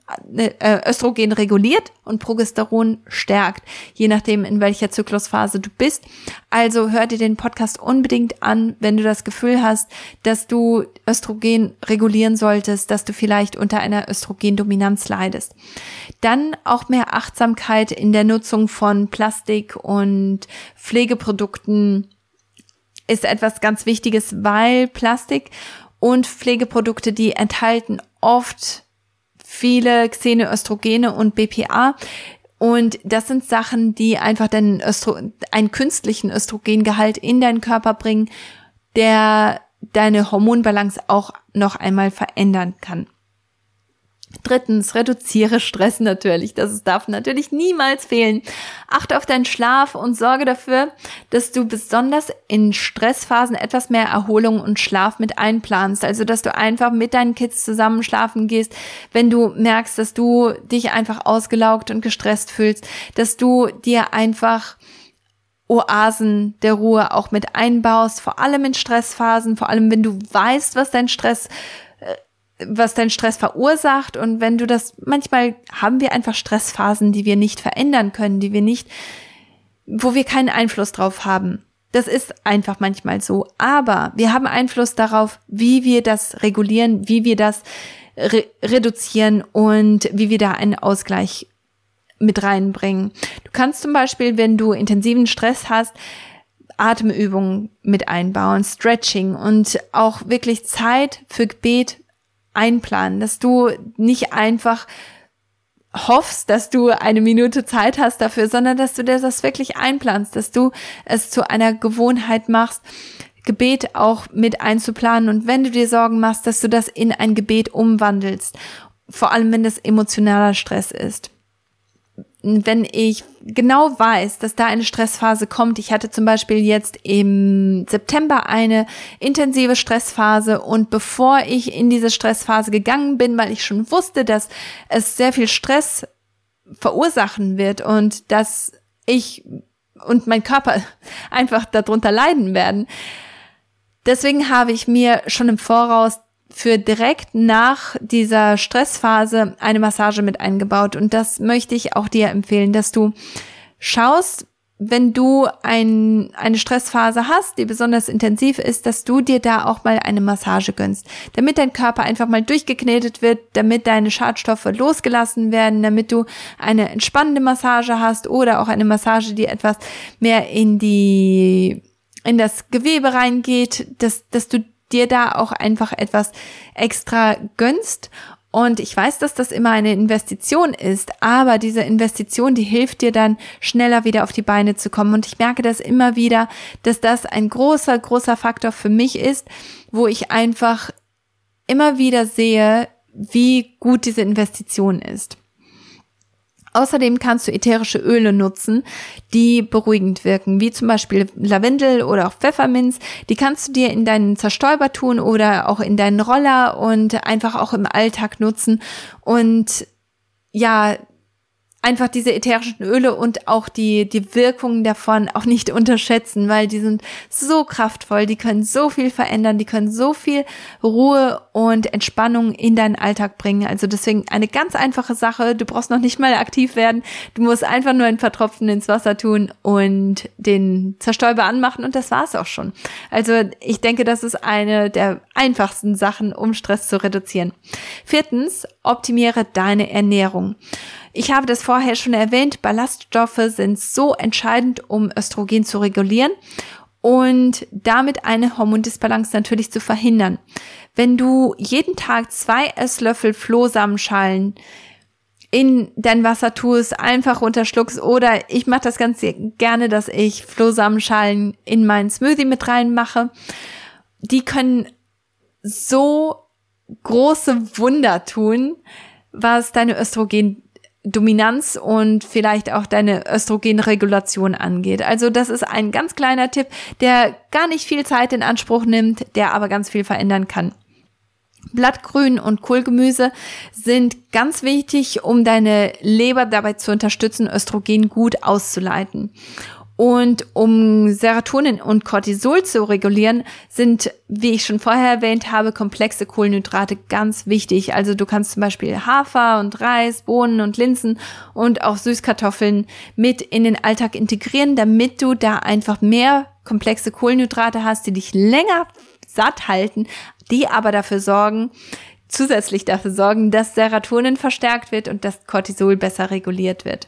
Östrogen reguliert und Progesteron stärkt, je nachdem, in welcher Zyklusphase du bist. Also hör dir den Podcast unbedingt an, wenn du das Gefühl hast, dass du Östrogen regulieren solltest, dass du vielleicht unter einer Östrogendominanz leidest. Dann auch mehr Achtsamkeit in der Nutzung von Plastik und Pflegeprodukten ist etwas ganz Wichtiges, weil Plastik und Pflegeprodukte, die enthalten oft viele Xenoöstrogene und BPA. Und das sind Sachen, die einfach den Östro einen künstlichen Östrogengehalt in deinen Körper bringen, der deine Hormonbalance auch noch einmal verändern kann. Drittens, reduziere Stress natürlich. Das darf natürlich niemals fehlen. Achte auf deinen Schlaf und sorge dafür, dass du besonders in Stressphasen etwas mehr Erholung und Schlaf mit einplanst. Also, dass du einfach mit deinen Kids zusammen schlafen gehst, wenn du merkst, dass du dich einfach ausgelaugt und gestresst fühlst, dass du dir einfach Oasen der Ruhe auch mit einbaust, vor allem in Stressphasen, vor allem wenn du weißt, was dein Stress was dein Stress verursacht. Und wenn du das, manchmal haben wir einfach Stressphasen, die wir nicht verändern können, die wir nicht, wo wir keinen Einfluss drauf haben. Das ist einfach manchmal so. Aber wir haben Einfluss darauf, wie wir das regulieren, wie wir das re reduzieren und wie wir da einen Ausgleich mit reinbringen. Du kannst zum Beispiel, wenn du intensiven Stress hast, Atemübungen mit einbauen, Stretching und auch wirklich Zeit für Gebet einplanen, dass du nicht einfach hoffst, dass du eine Minute Zeit hast dafür, sondern dass du dir das wirklich einplanst, dass du es zu einer Gewohnheit machst, Gebet auch mit einzuplanen. Und wenn du dir Sorgen machst, dass du das in ein Gebet umwandelst, vor allem wenn das emotionaler Stress ist wenn ich genau weiß, dass da eine Stressphase kommt, ich hatte zum Beispiel jetzt im September eine intensive Stressphase und bevor ich in diese Stressphase gegangen bin, weil ich schon wusste, dass es sehr viel Stress verursachen wird und dass ich und mein Körper [laughs] einfach darunter leiden werden. Deswegen habe ich mir schon im Voraus für direkt nach dieser Stressphase eine Massage mit eingebaut. Und das möchte ich auch dir empfehlen, dass du schaust, wenn du ein, eine Stressphase hast, die besonders intensiv ist, dass du dir da auch mal eine Massage gönnst, damit dein Körper einfach mal durchgeknetet wird, damit deine Schadstoffe losgelassen werden, damit du eine entspannende Massage hast oder auch eine Massage, die etwas mehr in die in das Gewebe reingeht, dass, dass du dir da auch einfach etwas extra gönnst und ich weiß, dass das immer eine Investition ist, aber diese Investition, die hilft dir dann schneller wieder auf die Beine zu kommen. Und ich merke das immer wieder, dass das ein großer, großer Faktor für mich ist, wo ich einfach immer wieder sehe, wie gut diese Investition ist. Außerdem kannst du ätherische Öle nutzen, die beruhigend wirken, wie zum Beispiel Lavendel oder auch Pfefferminz. Die kannst du dir in deinen Zerstäuber tun oder auch in deinen Roller und einfach auch im Alltag nutzen. Und ja, einfach diese ätherischen Öle und auch die, die Wirkungen davon auch nicht [laughs] unterschätzen, weil die sind so kraftvoll, die können so viel verändern, die können so viel Ruhe und Entspannung in deinen Alltag bringen. Also deswegen eine ganz einfache Sache. Du brauchst noch nicht mal aktiv werden. Du musst einfach nur ein paar Tropfen ins Wasser tun und den Zerstäuber anmachen und das war's auch schon. Also ich denke, das ist eine der einfachsten Sachen, um Stress zu reduzieren. Viertens, optimiere deine Ernährung. Ich habe das vorher schon erwähnt, Ballaststoffe sind so entscheidend, um Östrogen zu regulieren und damit eine Hormondisbalance natürlich zu verhindern. Wenn du jeden Tag zwei Esslöffel Flohsamenschalen in dein Wasser tust, einfach runterschluckst oder ich mache das ganz gerne, dass ich Flohsamenschalen in meinen Smoothie mit reinmache. Die können so große Wunder tun, was deine Östrogen Dominanz und vielleicht auch deine Östrogenregulation angeht. Also das ist ein ganz kleiner Tipp, der gar nicht viel Zeit in Anspruch nimmt, der aber ganz viel verändern kann. Blattgrün und Kohlgemüse sind ganz wichtig, um deine Leber dabei zu unterstützen, Östrogen gut auszuleiten. Und um Serotonin und Cortisol zu regulieren, sind, wie ich schon vorher erwähnt habe, komplexe Kohlenhydrate ganz wichtig. Also du kannst zum Beispiel Hafer und Reis, Bohnen und Linsen und auch Süßkartoffeln mit in den Alltag integrieren, damit du da einfach mehr komplexe Kohlenhydrate hast, die dich länger satt halten, die aber dafür sorgen, zusätzlich dafür sorgen, dass Serotonin verstärkt wird und dass Cortisol besser reguliert wird.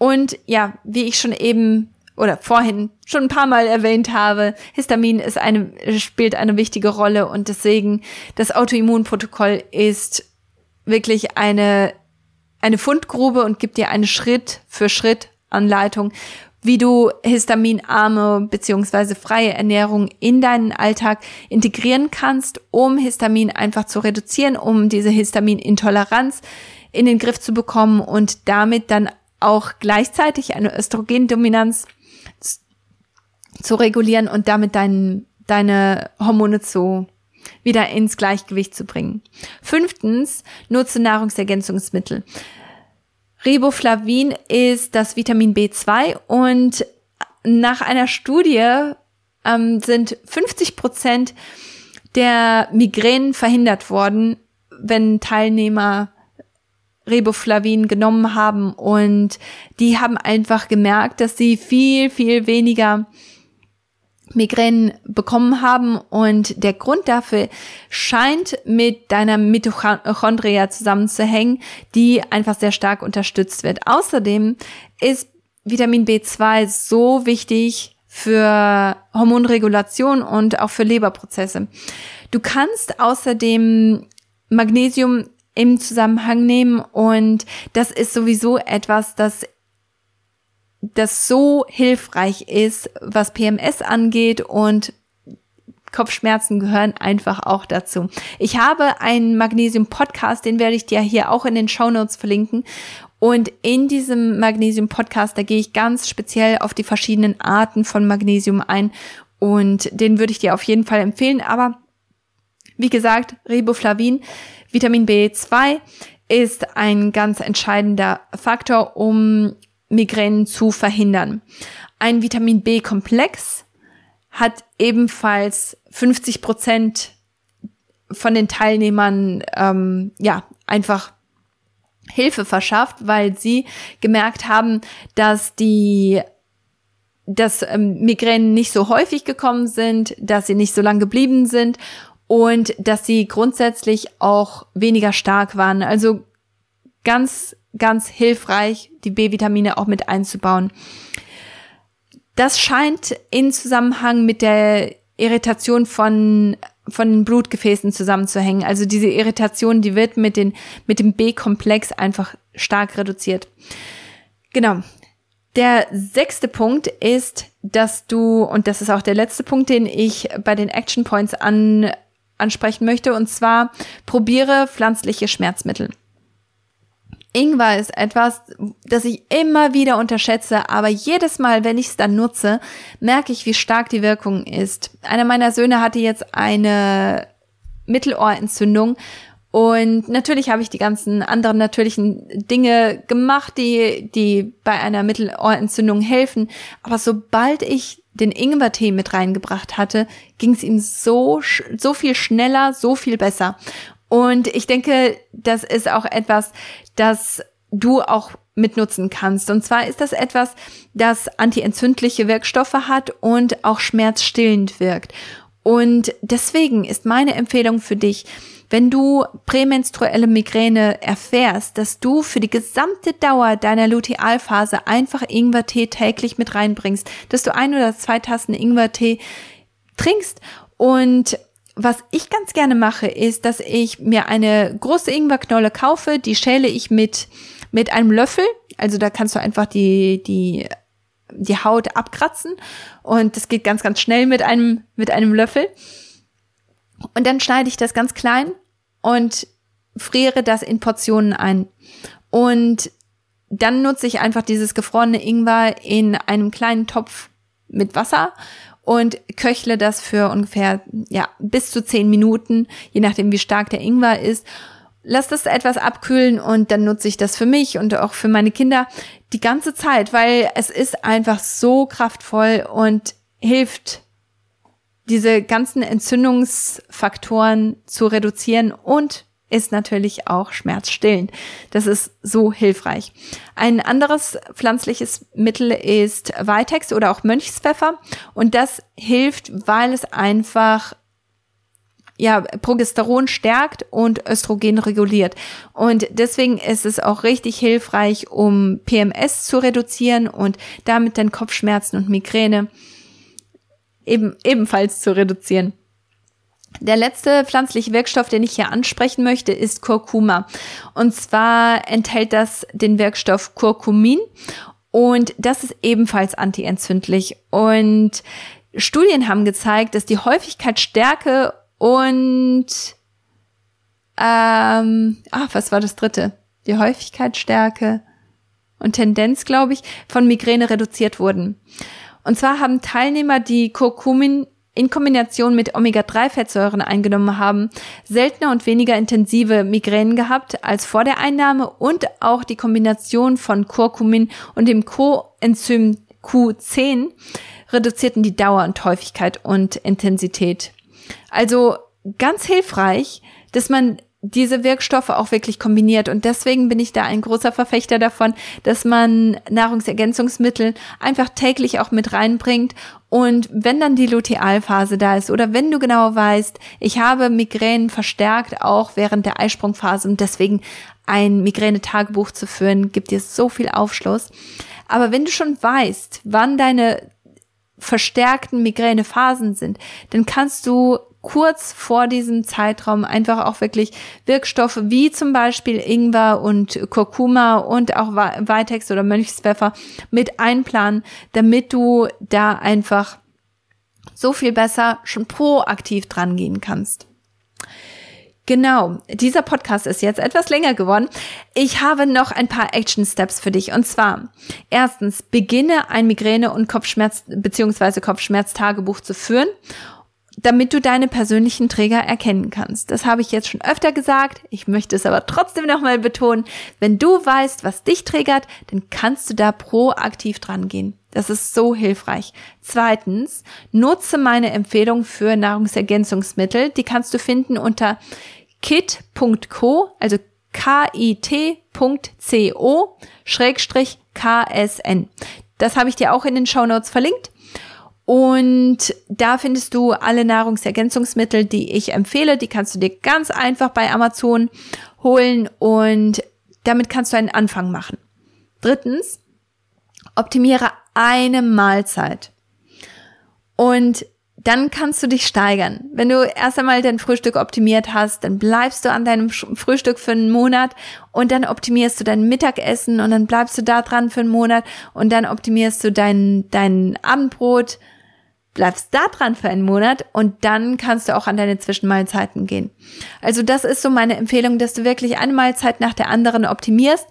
Und ja, wie ich schon eben oder vorhin schon ein paar Mal erwähnt habe, Histamin ist eine, spielt eine wichtige Rolle und deswegen das Autoimmunprotokoll ist wirklich eine, eine Fundgrube und gibt dir eine Schritt für Schritt Anleitung, wie du histaminarme beziehungsweise freie Ernährung in deinen Alltag integrieren kannst, um Histamin einfach zu reduzieren, um diese Histaminintoleranz in den Griff zu bekommen und damit dann auch gleichzeitig eine Östrogendominanz zu regulieren und damit dein, deine Hormone zu wieder ins Gleichgewicht zu bringen. Fünftens, nutze Nahrungsergänzungsmittel. Riboflavin ist das Vitamin B2 und nach einer Studie ähm, sind 50 Prozent der Migränen verhindert worden, wenn Teilnehmer Reboflavin genommen haben und die haben einfach gemerkt, dass sie viel, viel weniger Migränen bekommen haben und der Grund dafür scheint mit deiner Mitochondria zusammenzuhängen, die einfach sehr stark unterstützt wird. Außerdem ist Vitamin B2 so wichtig für Hormonregulation und auch für Leberprozesse. Du kannst außerdem Magnesium im Zusammenhang nehmen und das ist sowieso etwas, das das so hilfreich ist, was PMS angeht und Kopfschmerzen gehören einfach auch dazu. Ich habe einen Magnesium-Podcast, den werde ich dir hier auch in den Show Notes verlinken. Und in diesem Magnesium-Podcast, da gehe ich ganz speziell auf die verschiedenen Arten von Magnesium ein. Und den würde ich dir auf jeden Fall empfehlen. Aber wie gesagt, Riboflavin Vitamin B2 ist ein ganz entscheidender Faktor, um Migränen zu verhindern. Ein Vitamin B-Komplex hat ebenfalls 50 Prozent von den Teilnehmern ähm, ja einfach Hilfe verschafft, weil sie gemerkt haben, dass die dass ähm, Migränen nicht so häufig gekommen sind, dass sie nicht so lang geblieben sind und dass sie grundsätzlich auch weniger stark waren. Also ganz, ganz hilfreich, die B-Vitamine auch mit einzubauen. Das scheint in Zusammenhang mit der Irritation von von den Blutgefäßen zusammenzuhängen. Also diese Irritation, die wird mit den mit dem B-Komplex einfach stark reduziert. Genau. Der sechste Punkt ist, dass du, und das ist auch der letzte Punkt, den ich bei den Action Points an, ansprechen möchte, und zwar probiere pflanzliche Schmerzmittel. Ingwer ist etwas, das ich immer wieder unterschätze, aber jedes Mal, wenn ich es dann nutze, merke ich, wie stark die Wirkung ist. Einer meiner Söhne hatte jetzt eine Mittelohrentzündung und natürlich habe ich die ganzen anderen natürlichen Dinge gemacht, die, die bei einer Mittelohrentzündung helfen. Aber sobald ich den Ingwertee mit reingebracht hatte, ging es ihm so, so viel schneller, so viel besser. Und ich denke, das ist auch etwas, das du auch mitnutzen kannst. Und zwar ist das etwas, das antientzündliche Wirkstoffe hat und auch schmerzstillend wirkt. Und deswegen ist meine Empfehlung für dich, wenn du prämenstruelle Migräne erfährst, dass du für die gesamte Dauer deiner Lutealphase einfach Ingwertee täglich mit reinbringst, dass du ein oder zwei Tassen Ingwertee trinkst und was ich ganz gerne mache, ist, dass ich mir eine große Ingwerknolle kaufe, die schäle ich mit, mit einem Löffel. Also da kannst du einfach die, die, die Haut abkratzen und das geht ganz, ganz schnell mit einem, mit einem Löffel. Und dann schneide ich das ganz klein und friere das in Portionen ein. Und dann nutze ich einfach dieses gefrorene Ingwer in einem kleinen Topf mit Wasser und köchle das für ungefähr, ja, bis zu zehn Minuten, je nachdem wie stark der Ingwer ist. Lass das etwas abkühlen und dann nutze ich das für mich und auch für meine Kinder die ganze Zeit, weil es ist einfach so kraftvoll und hilft diese ganzen Entzündungsfaktoren zu reduzieren und ist natürlich auch schmerzstillend. Das ist so hilfreich. Ein anderes pflanzliches Mittel ist Vitex oder auch Mönchspfeffer und das hilft, weil es einfach ja, Progesteron stärkt und Östrogen reguliert. Und deswegen ist es auch richtig hilfreich, um PMS zu reduzieren und damit dann Kopfschmerzen und Migräne eben, ebenfalls zu reduzieren. Der letzte pflanzliche Wirkstoff, den ich hier ansprechen möchte, ist Kurkuma. Und zwar enthält das den Wirkstoff Kurkumin und das ist ebenfalls antientzündlich. Und Studien haben gezeigt, dass die Häufigkeit, Stärke und ähm, ah, was war das dritte? Die Häufigkeit, Stärke und Tendenz, glaube ich, von Migräne reduziert wurden. Und zwar haben Teilnehmer, die Kurkumin in Kombination mit Omega-3-Fettsäuren eingenommen haben, seltener und weniger intensive Migränen gehabt als vor der Einnahme und auch die Kombination von Kurkumin und dem Coenzym Q10 reduzierten die Dauer und Häufigkeit und Intensität. Also ganz hilfreich, dass man diese Wirkstoffe auch wirklich kombiniert. Und deswegen bin ich da ein großer Verfechter davon, dass man Nahrungsergänzungsmittel einfach täglich auch mit reinbringt. Und wenn dann die Lutealphase da ist oder wenn du genau weißt, ich habe Migränen verstärkt auch während der Eisprungphase und deswegen ein Migräne-Tagebuch zu führen, gibt dir so viel Aufschluss. Aber wenn du schon weißt, wann deine verstärkten Migränephasen sind, dann kannst du kurz vor diesem Zeitraum einfach auch wirklich Wirkstoffe wie zum Beispiel Ingwer und Kurkuma und auch Vitex oder Mönchspfeffer mit einplanen, damit du da einfach so viel besser schon proaktiv dran gehen kannst. Genau, dieser Podcast ist jetzt etwas länger geworden. Ich habe noch ein paar Action Steps für dich. Und zwar, erstens, beginne ein Migräne- und Kopfschmerz- bzw. Kopfschmerztagebuch zu führen damit du deine persönlichen Träger erkennen kannst. Das habe ich jetzt schon öfter gesagt. Ich möchte es aber trotzdem nochmal betonen. Wenn du weißt, was dich triggert, dann kannst du da proaktiv dran gehen. Das ist so hilfreich. Zweitens, nutze meine Empfehlung für Nahrungsergänzungsmittel. Die kannst du finden unter kit.co, also kit.co-ksn. Das habe ich dir auch in den Show Notes verlinkt. Und da findest du alle Nahrungsergänzungsmittel, die ich empfehle. Die kannst du dir ganz einfach bei Amazon holen und damit kannst du einen Anfang machen. Drittens, optimiere eine Mahlzeit. Und dann kannst du dich steigern. Wenn du erst einmal dein Frühstück optimiert hast, dann bleibst du an deinem Frühstück für einen Monat und dann optimierst du dein Mittagessen und dann bleibst du da dran für einen Monat und dann optimierst du dein, dein Abendbrot, bleibst da dran für einen Monat und dann kannst du auch an deine Zwischenmahlzeiten gehen. Also das ist so meine Empfehlung, dass du wirklich eine Mahlzeit nach der anderen optimierst,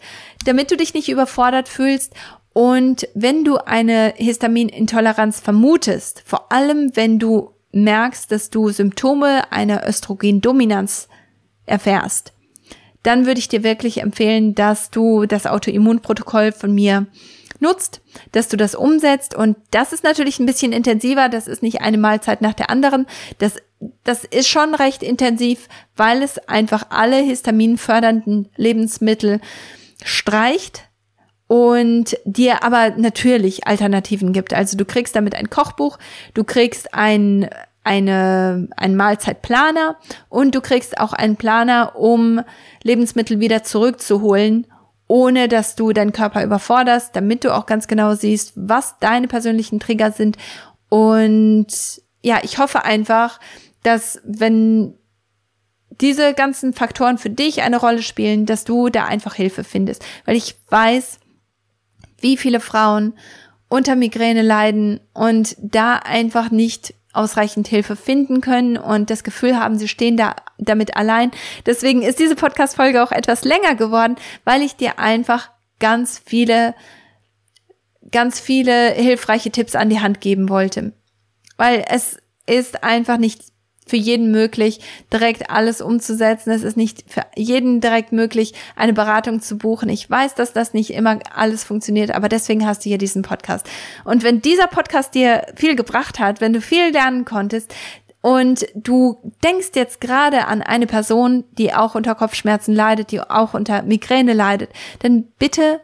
damit du dich nicht überfordert fühlst und wenn du eine Histaminintoleranz vermutest, vor allem wenn du merkst, dass du Symptome einer Östrogendominanz erfährst, dann würde ich dir wirklich empfehlen, dass du das Autoimmunprotokoll von mir nutzt, dass du das umsetzt. Und das ist natürlich ein bisschen intensiver. Das ist nicht eine Mahlzeit nach der anderen. Das, das ist schon recht intensiv, weil es einfach alle histaminfördernden Lebensmittel streicht und dir aber natürlich Alternativen gibt. Also du kriegst damit ein Kochbuch, du kriegst ein eine, einen Mahlzeitplaner und du kriegst auch einen Planer, um Lebensmittel wieder zurückzuholen, ohne dass du deinen Körper überforderst, damit du auch ganz genau siehst, was deine persönlichen Trigger sind. Und ja, ich hoffe einfach, dass wenn diese ganzen Faktoren für dich eine Rolle spielen, dass du da einfach Hilfe findest. Weil ich weiß, wie viele Frauen unter Migräne leiden und da einfach nicht ausreichend Hilfe finden können und das Gefühl haben, sie stehen da damit allein. Deswegen ist diese Podcast-Folge auch etwas länger geworden, weil ich dir einfach ganz viele, ganz viele hilfreiche Tipps an die Hand geben wollte. Weil es ist einfach nicht für jeden möglich, direkt alles umzusetzen. Es ist nicht für jeden direkt möglich, eine Beratung zu buchen. Ich weiß, dass das nicht immer alles funktioniert, aber deswegen hast du hier diesen Podcast. Und wenn dieser Podcast dir viel gebracht hat, wenn du viel lernen konntest, und du denkst jetzt gerade an eine Person, die auch unter Kopfschmerzen leidet, die auch unter Migräne leidet, dann bitte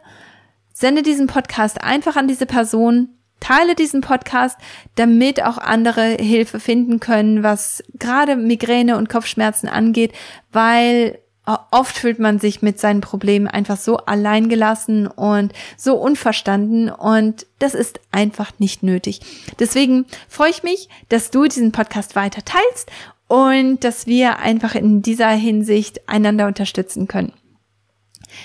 sende diesen Podcast einfach an diese Person Teile diesen Podcast, damit auch andere Hilfe finden können, was gerade Migräne und Kopfschmerzen angeht, weil oft fühlt man sich mit seinen Problemen einfach so alleingelassen und so unverstanden und das ist einfach nicht nötig. Deswegen freue ich mich, dass du diesen Podcast weiter teilst und dass wir einfach in dieser Hinsicht einander unterstützen können.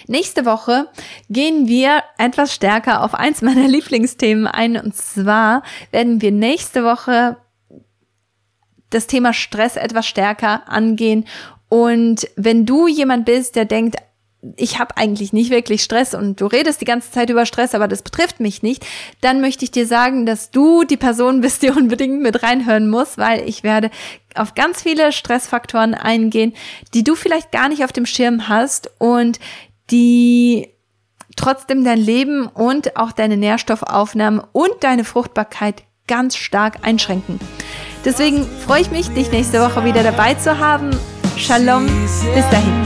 Nächste Woche gehen wir etwas stärker auf eins meiner [laughs] Lieblingsthemen ein. Und zwar werden wir nächste Woche das Thema Stress etwas stärker angehen. Und wenn du jemand bist, der denkt, ich habe eigentlich nicht wirklich Stress und du redest die ganze Zeit über Stress, aber das betrifft mich nicht, dann möchte ich dir sagen, dass du die Person bist, die [laughs] unbedingt mit reinhören muss, weil ich werde auf ganz viele Stressfaktoren eingehen, die du vielleicht gar nicht auf dem Schirm hast und die trotzdem dein Leben und auch deine Nährstoffaufnahme und deine Fruchtbarkeit ganz stark einschränken. Deswegen freue ich mich, dich nächste Woche wieder dabei zu haben. Shalom, bis dahin.